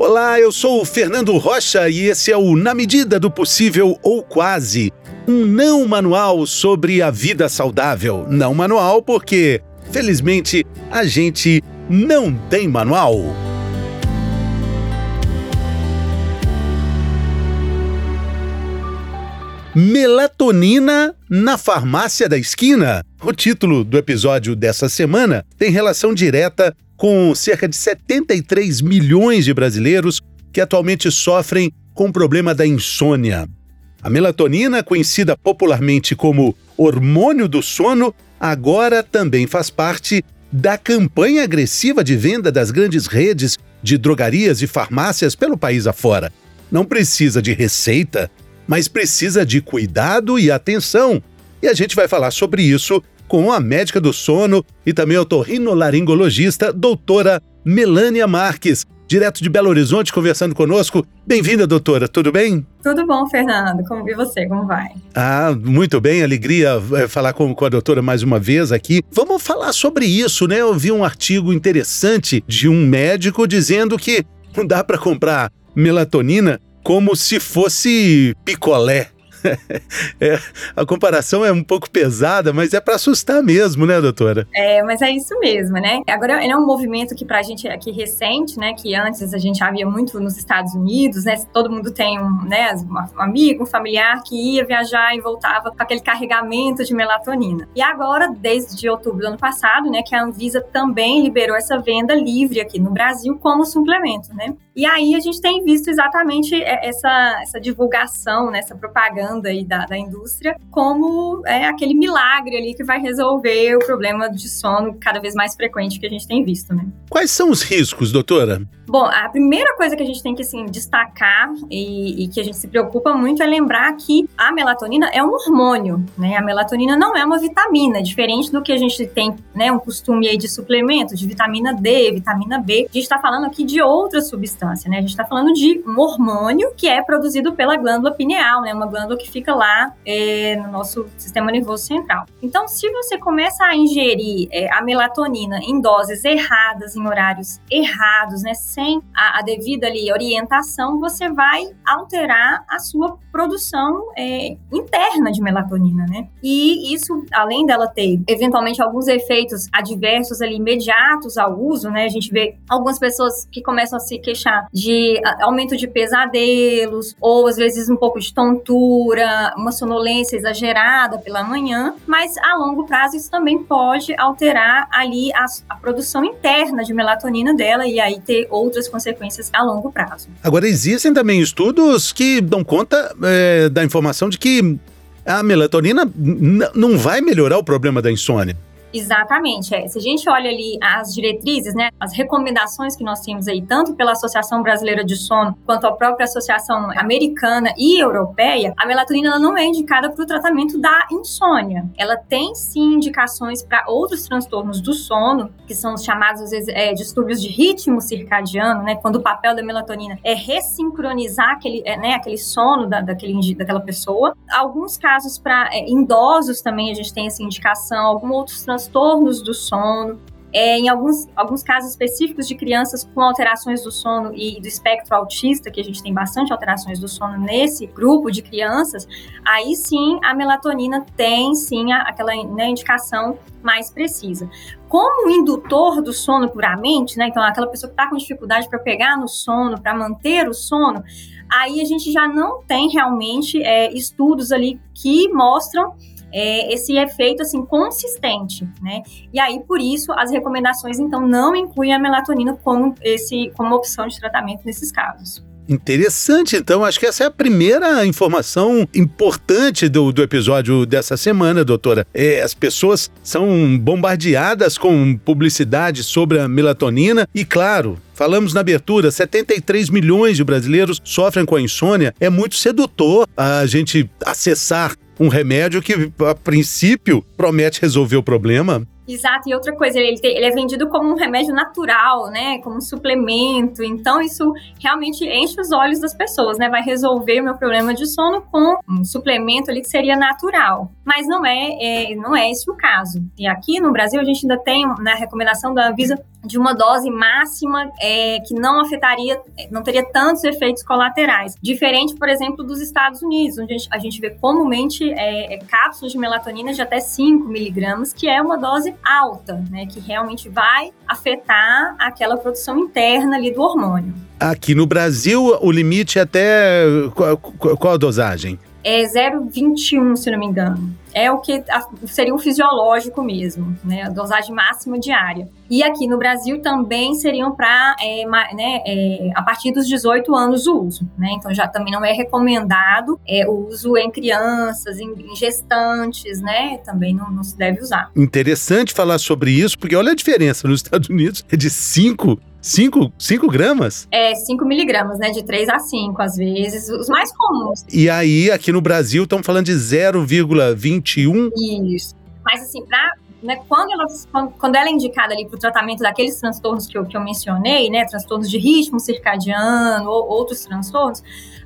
Olá, eu sou o Fernando Rocha e esse é o Na Medida do Possível ou Quase, um não manual sobre a vida saudável. Não manual porque, felizmente, a gente não tem manual. Melatonina na farmácia da esquina. O título do episódio dessa semana tem relação direta com cerca de 73 milhões de brasileiros que atualmente sofrem com o problema da insônia. A melatonina, conhecida popularmente como hormônio do sono, agora também faz parte da campanha agressiva de venda das grandes redes de drogarias e farmácias pelo país afora. Não precisa de receita, mas precisa de cuidado e atenção. E a gente vai falar sobre isso com a médica do sono e também otorrinolaringologista, doutora Melânia Marques, direto de Belo Horizonte, conversando conosco. Bem-vinda, doutora, tudo bem? Tudo bom, Fernando. Como, e você, como vai? Ah, muito bem, alegria é, falar com, com a doutora mais uma vez aqui. Vamos falar sobre isso, né? Eu vi um artigo interessante de um médico dizendo que não dá para comprar melatonina como se fosse picolé. é, a comparação é um pouco pesada, mas é para assustar mesmo, né, doutora? É, mas é isso mesmo, né? Agora, é um movimento que para a gente aqui recente, né, que antes a gente havia muito nos Estados Unidos, né, todo mundo tem um, né, um amigo, um familiar que ia viajar e voltava com aquele carregamento de melatonina. E agora, desde outubro do ano passado, né, que a Anvisa também liberou essa venda livre aqui no Brasil como suplemento, né? E aí a gente tem visto exatamente essa, essa divulgação, né, essa propaganda propaganda aí da, da indústria como é, aquele milagre ali que vai resolver o problema de sono cada vez mais frequente que a gente tem visto, né? Quais são os riscos, doutora? Bom, a primeira coisa que a gente tem que assim, destacar e, e, que a gente se preocupa muito é lembrar que a melatonina é um hormônio, né? A melatonina não é uma vitamina, diferente do que a gente tem, né, um costume aí de suplemento, de vitamina D, vitamina B. A gente está falando aqui de outra substância, né? A gente está falando de um hormônio que é produzido pela glândula pineal, né? Uma glândula que fica lá é, no nosso sistema nervoso central. Então, se você começa a ingerir é, a melatonina em doses erradas, em horários errados, né? sem a, a devida ali orientação, você vai alterar a sua produção é, interna de melatonina, né? E isso, além dela ter eventualmente alguns efeitos adversos ali imediatos ao uso, né? A gente vê algumas pessoas que começam a se queixar de aumento de pesadelos ou às vezes um pouco de tontura, uma sonolência exagerada pela manhã, mas a longo prazo isso também pode alterar ali a, a produção interna de melatonina dela e aí ter outras consequências a longo prazo. Agora, existem também estudos que dão conta é, da informação de que a melatonina não vai melhorar o problema da insônia. Exatamente. É. Se a gente olha ali as diretrizes, né, as recomendações que nós temos aí, tanto pela Associação Brasileira de Sono quanto a própria Associação Americana e Europeia, a melatonina ela não é indicada para o tratamento da insônia. Ela tem sim indicações para outros transtornos do sono, que são os chamados às vezes, é, distúrbios de ritmo circadiano, né, quando o papel da melatonina é ressincronizar aquele, é, né, aquele sono da, daquele, daquela pessoa. Alguns casos para é, idosos também a gente tem essa indicação, alguns outros transtornos transtornos do sono, é, em alguns, alguns casos específicos de crianças com alterações do sono e do espectro autista, que a gente tem bastante alterações do sono nesse grupo de crianças, aí sim a melatonina tem sim aquela né, indicação mais precisa. Como indutor do sono puramente, né, então aquela pessoa que está com dificuldade para pegar no sono, para manter o sono, aí a gente já não tem realmente é, estudos ali que mostram é, esse efeito assim consistente, né? E aí por isso as recomendações então não incluem a melatonina como esse como opção de tratamento nesses casos. Interessante, então. Acho que essa é a primeira informação importante do, do episódio dessa semana, doutora. É, as pessoas são bombardeadas com publicidade sobre a melatonina e, claro, Falamos na abertura, 73 milhões de brasileiros sofrem com a insônia. É muito sedutor a gente acessar um remédio que, a princípio, promete resolver o problema. Exato, e outra coisa, ele, ele, é vendido como um remédio natural, né? Como um suplemento. Então, isso realmente enche os olhos das pessoas, né? Vai resolver o meu problema de sono com um suplemento ali que seria natural. Mas não é, é, não é esse o caso. E aqui no Brasil, a gente ainda tem, na recomendação da Anvisa, de uma dose máxima é, que não afetaria, não teria tantos efeitos colaterais. Diferente, por exemplo, dos Estados Unidos, onde a gente, a gente vê comumente é, é, cápsulas de melatonina de até 5 miligramas, que é uma dose alta, né, que realmente vai afetar aquela produção interna ali do hormônio. Aqui no Brasil, o limite é até qual, qual a dosagem? É 0,21, se não me engano. É o que seria o fisiológico mesmo, né? A dosagem máxima diária. E aqui no Brasil também seriam para é, né, é, a partir dos 18 anos o uso, né? Então já também não é recomendado é, o uso em crianças, em, em gestantes, né? Também não, não, se deve usar. Interessante falar sobre isso, porque olha a diferença nos Estados Unidos é de 5 5, 5 gramas? É, 5 miligramas, né? De 3 a 5, às vezes, os mais comuns. E aí, aqui no Brasil, estão falando de 0,21? Isso. Mas, assim, pra, né, quando, ela, quando ela é indicada ali para o tratamento daqueles transtornos que eu, que eu mencionei, né? Transtornos de ritmo circadiano ou outros transtornos,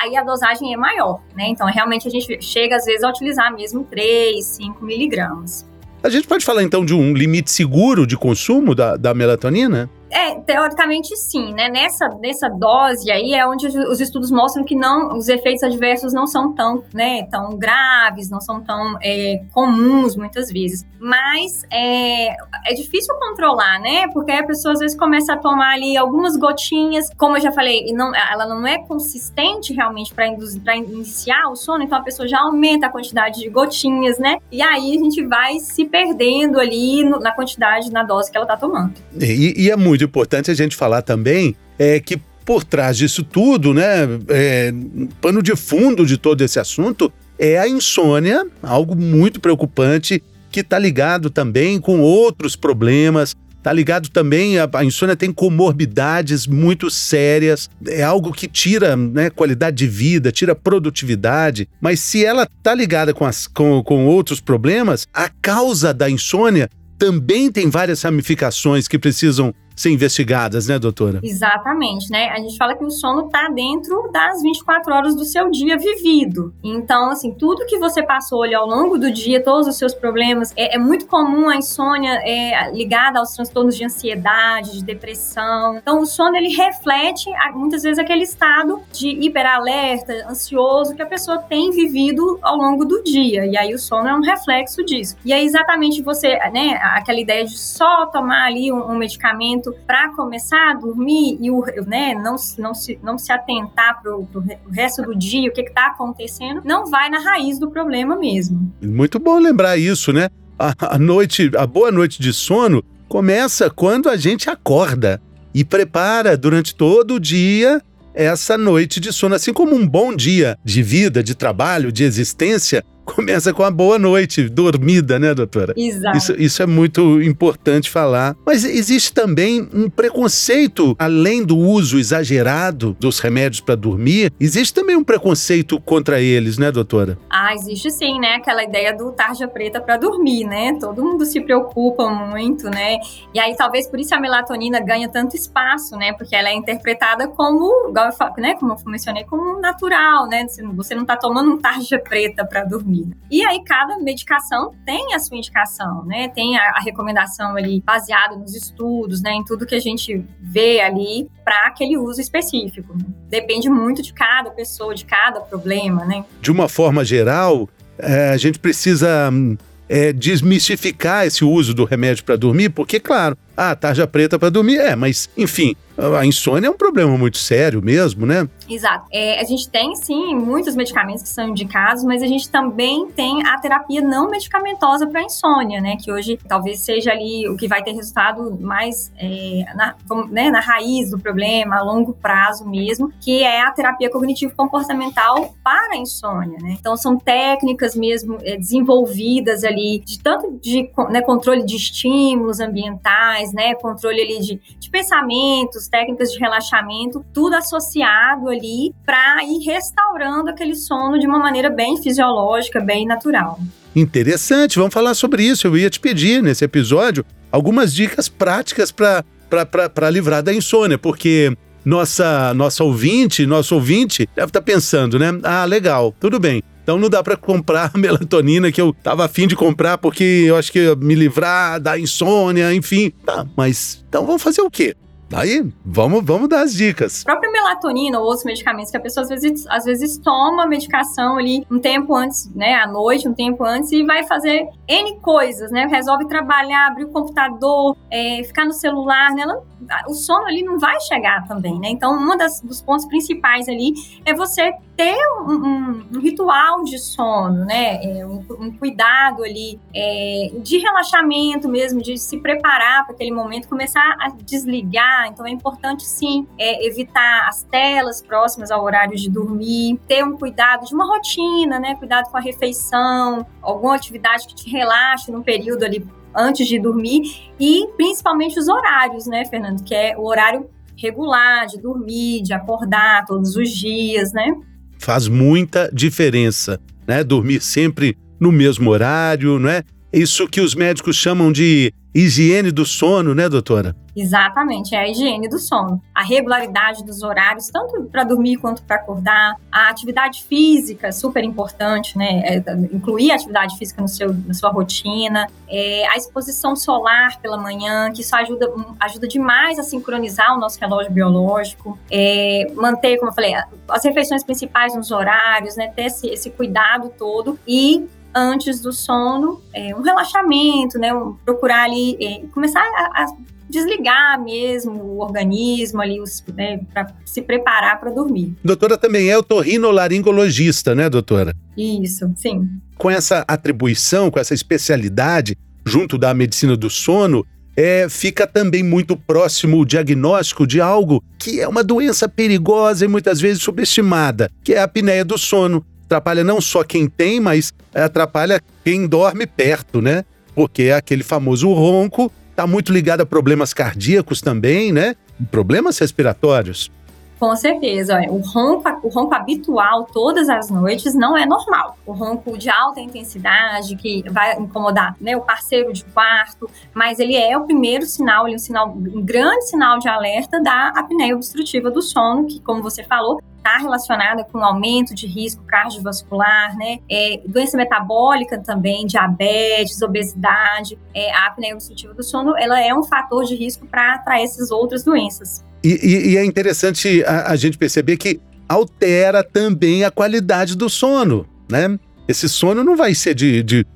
aí a dosagem é maior, né? Então, realmente, a gente chega, às vezes, a utilizar mesmo 3, 5 miligramas. A gente pode falar, então, de um limite seguro de consumo da, da melatonina? É, teoricamente sim, né? Nessa, nessa dose aí é onde os estudos mostram que não, os efeitos adversos não são tão, né, tão graves, não são tão é, comuns muitas vezes. Mas é, é difícil controlar, né? Porque a pessoa às vezes começa a tomar ali algumas gotinhas, como eu já falei, não, ela não é consistente realmente para iniciar o sono, então a pessoa já aumenta a quantidade de gotinhas, né? E aí a gente vai se perdendo ali no, na quantidade, na dose que ela tá tomando. E, e é muito importante a gente falar também é que por trás disso tudo, né, é, pano de fundo de todo esse assunto é a insônia, algo muito preocupante que está ligado também com outros problemas. Está ligado também, a, a, insônia tem comorbidades muito sérias, é algo que tira né, qualidade de vida, tira produtividade, mas se ela está ligada com, as, com, com outros problemas, a causa da insônia também tem várias ramificações que precisam ser investigadas, né, doutora? Exatamente, né? A gente fala que o sono está dentro das 24 horas do seu dia vivido. Então, assim, tudo que você passou ali ao longo do dia, todos os seus problemas, é, é muito comum a insônia é, ligada aos transtornos de ansiedade, de depressão. Então, o sono ele reflete muitas vezes aquele estado de hiperalerta, ansioso que a pessoa tem vivido ao longo do dia. E aí o sono é um reflexo disso. E é exatamente você, né, aquela ideia de só tomar ali um, um medicamento para começar a dormir e o, né, não, não, se, não se atentar para o resto do dia, o que está acontecendo, não vai na raiz do problema mesmo. Muito bom lembrar isso, né? A, a noite, a boa noite de sono começa quando a gente acorda e prepara durante todo o dia essa noite de sono, assim como um bom dia de vida, de trabalho, de existência, começa com a boa noite dormida, né, doutora? Exato. Isso, isso é muito importante falar. Mas existe também um preconceito, além do uso exagerado dos remédios para dormir, existe também um preconceito contra eles, né, doutora? Ah, existe sim, né? Aquela ideia do tarja preta para dormir, né? Todo mundo se preocupa muito, né? E aí talvez por isso a melatonina ganha tanto espaço, né? Porque ela é interpretada como, né, como eu mencionei, como natural, né? Você não está tomando um tarja preta para dormir E aí, cada medicação tem a sua indicação, né? Tem a, a recomendação ali baseada nos estudos, né? Em tudo que a gente vê ali para aquele uso específico. Depende muito de cada pessoa, de cada problema, né? De uma forma geral, é, a gente precisa hum, é, desmistificar esse uso do remédio para dormir, porque, claro, ah, tarja preta para dormir, é, mas, enfim, a insônia é um problema muito sério mesmo, né? Exato. É, a gente tem, sim, muitos medicamentos que são indicados, mas a gente também tem a terapia não medicamentosa para insônia, né? Que hoje talvez seja ali o que vai ter resultado mais é, na, né, na raiz do problema, a longo prazo mesmo, que é a terapia cognitivo-comportamental para a insônia, né? Então, são técnicas mesmo é, desenvolvidas ali, de tanto de né, controle de estímulos ambientais, né? Controle ali de, de pensamentos, técnicas de relaxamento, tudo associado ali para ir restaurando aquele sono de uma maneira bem fisiológica, bem natural. Interessante, vamos falar sobre isso. Eu ia te pedir nesse episódio algumas dicas práticas para livrar da insônia, porque nossa, nossa ouvinte, nosso ouvinte deve estar tá pensando, né? Ah, legal, tudo bem. Então não dá para comprar a melatonina que eu tava afim de comprar porque eu acho que me livrar da insônia, enfim. Tá, mas então vamos fazer o quê? Aí, vamos, vamos dar as dicas. A própria melatonina ou outros medicamentos que a pessoa às vezes, às vezes toma medicação ali um tempo antes, né, à noite, um tempo antes, e vai fazer N coisas, né? Resolve trabalhar, abrir o computador, é, ficar no celular, né? Ela, o sono ali não vai chegar também, né? Então, um dos pontos principais ali é você ter um, um, um ritual de sono, né? É, um, um, cuidado ali é, de relaxamento mesmo, de se preparar para aquele momento, começar a desligar. Então, é importante sim é, evitar as telas próximas ao horário de dormir, ter um cuidado de uma rotina, né? Cuidado com a refeição, alguma atividade que te relaxe no período ali antes de dormir e principalmente os horários, né, Fernando? Que é o horário regular de dormir, de acordar todos os dias, né? Faz muita diferença, né? Dormir sempre no mesmo horário, não é? Isso que os médicos chamam de higiene do sono, né, doutora? Exatamente, é a higiene do sono. A regularidade dos horários, tanto para dormir quanto para acordar. A atividade física, super importante, né? É, incluir a atividade física no seu, na sua rotina. É, a exposição solar pela manhã, que isso ajuda, ajuda demais a sincronizar o nosso relógio biológico. É, manter, como eu falei, as refeições principais nos horários, né? Ter esse, esse cuidado todo. E antes do sono, é, um relaxamento, né? Um, procurar ali, é, começar a, a, desligar mesmo o organismo ali, né, para se preparar para dormir. Doutora também é otorrinolaringologista, né, doutora? Isso, sim. Com essa atribuição, com essa especialidade, junto da medicina do sono, é, fica também muito próximo o diagnóstico de algo que é uma doença perigosa e muitas vezes subestimada, que é a apneia do sono atrapalha não só quem tem, mas atrapalha quem dorme perto, né? Porque é aquele famoso ronco está muito ligado a problemas cardíacos também, né? Problemas respiratórios. Com certeza. O ronco, o ronco habitual todas as noites não é normal. O ronco de alta intensidade, que vai incomodar né, o parceiro de quarto, mas ele é o primeiro sinal, ele é um, sinal, um grande sinal de alerta da apneia obstrutiva do sono, que, como você falou, está relacionada com aumento de risco cardiovascular, né? É, doença metabólica também, diabetes, obesidade, é, a apneia obstrutiva do sono, ela é um fator de risco para essas outras doenças. E, e, e é interessante a, a gente perceber que altera também a qualidade do sono, né? Esse sono não vai ser de, de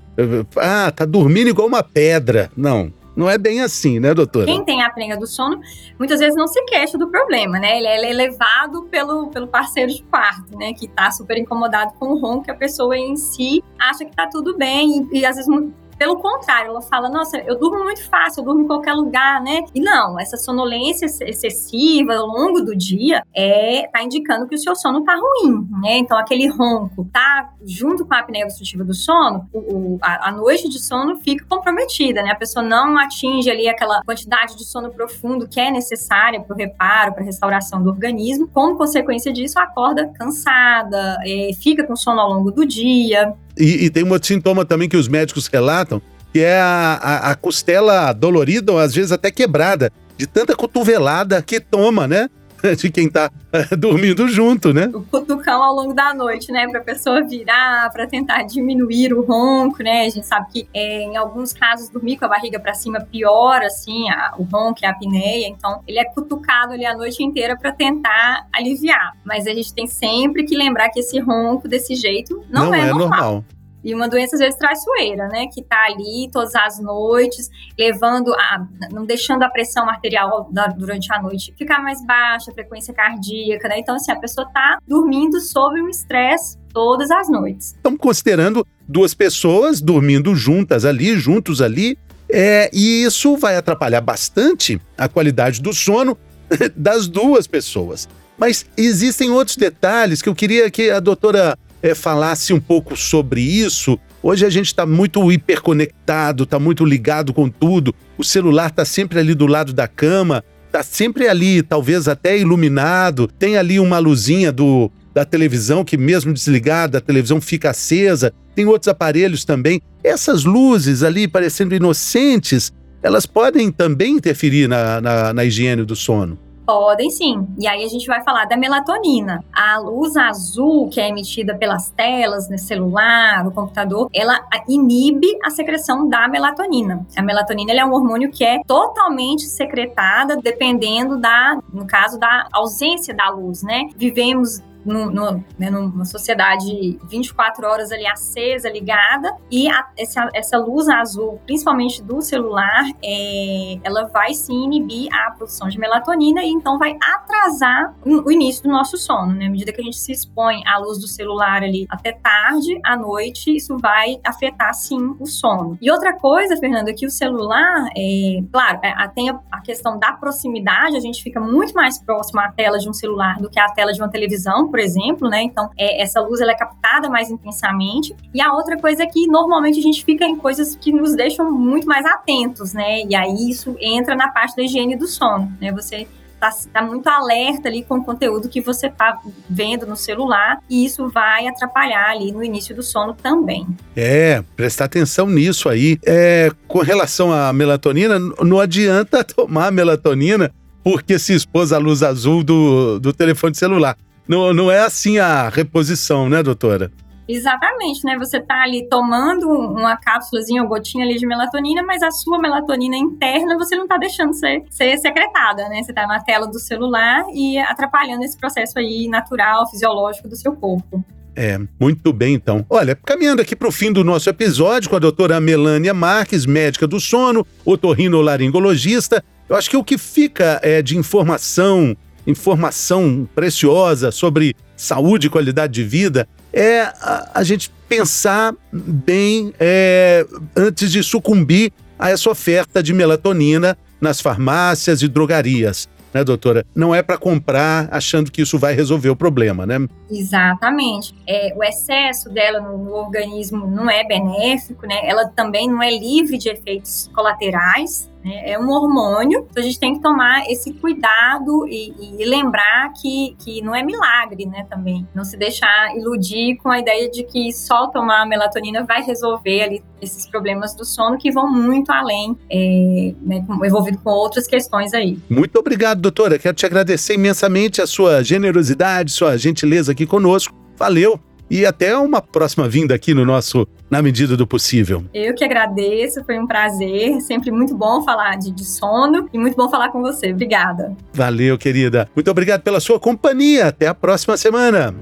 ah, tá dormindo igual uma pedra. Não, não é bem assim, né, doutora? Quem tem a apneia do sono, muitas vezes não se queixa do problema, né? Ele é elevado pelo, pelo parceiro de quarto, né? Que tá super incomodado com o ronco, que a pessoa em si acha que tá tudo bem e, e às vezes pelo contrário, ela fala: nossa, eu durmo muito fácil, eu durmo em qualquer lugar, né? E não, essa sonolência excessiva ao longo do dia é tá indicando que o seu sono tá ruim, né? Então, aquele ronco tá junto com a apneia obstrutiva do sono, o, o, a, a, noite de sono fica comprometida, né? A pessoa não atinge ali aquela quantidade de sono profundo que é necessária para o reparo, para restauração do organismo. Como consequência disso, acorda cansada, é, fica com sono ao longo do dia. E, e, tem um outro sintoma também que os médicos relatam, que é a, a, a costela dolorida, ou às vezes até quebrada, de tanta cotovelada que toma, né? de quem tá é, dormindo junto, né? O cutucão ao longo da noite, né? Pra pessoa virar, para tentar diminuir o ronco, né? A gente sabe que é, em alguns casos dormir com a barriga para cima piora, assim, a, o ronco e a apneia. Então, ele é cutucado ali a noite inteira para tentar aliviar. Mas a gente tem sempre que lembrar que esse ronco desse jeito não, não é, é normal. normal. E uma doença às vezes traiçoeira, né? Que tá ali todas as noites, levando a. não deixando a pressão arterial da, durante a noite ficar mais baixa, a frequência cardíaca, né? Então, assim, a pessoa tá dormindo sob um estresse todas as noites. Estamos considerando duas pessoas dormindo juntas ali, juntos ali, é, e isso vai atrapalhar bastante a qualidade do sono das duas pessoas. Mas existem outros detalhes que eu queria que a doutora é, falasse um pouco sobre isso. Hoje a gente está muito hiperconectado, está muito ligado com tudo. O celular está sempre ali do lado da cama, está sempre ali, talvez até iluminado. Tem ali uma luzinha do, da televisão que, mesmo desligada, a televisão fica acesa. Tem outros aparelhos também. Essas luzes ali parecendo inocentes, elas podem também interferir na, na, na higiene do sono. Podem sim. E aí a gente vai falar da melatonina. A luz azul que é emitida pelas telas, no né, celular, no computador, ela inibe a secreção da melatonina. A melatonina é um hormônio que é totalmente secretada dependendo da, no caso da ausência da luz, né? Vivemos no, no, né, numa sociedade 24 horas ali acesa, ligada, e a, essa, essa luz azul, principalmente do celular, é, ela vai sim inibir a produção de melatonina e então vai atrasar o início do nosso sono, né? À medida que a gente se expõe à luz do celular ali até tarde, à noite, isso vai afetar sim o sono. E outra coisa, Fernanda, que o celular, é, claro, é, tem a, a questão da proximidade, a gente fica muito mais próximo à tela de um celular do que à tela de uma televisão, por exemplo, né? Então, é, essa luz ela é captada mais intensamente. E a outra coisa é que normalmente a gente fica em coisas que nos deixam muito mais atentos, né? E aí isso entra na parte da higiene do sono, né? Você tá, tá, muito alerta ali com o conteúdo que você tá vendo no celular e isso vai atrapalhar ali no início do sono também. É, prestar atenção nisso aí. É, com relação à melatonina, não adianta tomar melatonina porque se expôs à luz azul do, do telefone celular. Não, não é assim a reposição, né, doutora? Exatamente, né? Você tá ali tomando uma cápsulazinha ou gotinha ali de melatonina, mas a sua melatonina interna você não tá deixando ser, ser secretada, né? Você tá na tela do celular e atrapalhando esse processo aí natural, fisiológico do seu corpo. É, muito bem então. Olha, caminhando aqui para o fim do nosso episódio com a doutora Melânia Marques, médica do sono, otorrinolaringologista, eu acho que o que fica é de informação informação preciosa sobre saúde e qualidade de vida, é a, a gente pensar bem é, antes de sucumbir a essa oferta de melatonina nas farmácias e drogarias né, doutora? Não é para comprar achando que isso vai resolver o problema, né? Exatamente. É, o excesso dela no, no, organismo não é benéfico, né? Ela também não é livre de efeitos colaterais. Né? É um hormônio, então a gente tem que tomar esse cuidado e, e, lembrar que, que não é milagre, né? Também não se deixar iludir com a ideia de que só tomar melatonina vai resolver ali esses problemas do sono que vão muito além, é, né, envolvido com outras questões aí. Muito obrigado, doutora. Quero te agradecer imensamente a sua generosidade, sua gentileza aqui conosco. Valeu! E até uma próxima vinda aqui no nosso Na Medida do Possível. Eu que agradeço, foi um prazer. Sempre muito bom falar de, de sono e muito bom falar com você. Obrigada. Valeu, querida. Muito obrigado pela sua companhia. Até a próxima semana.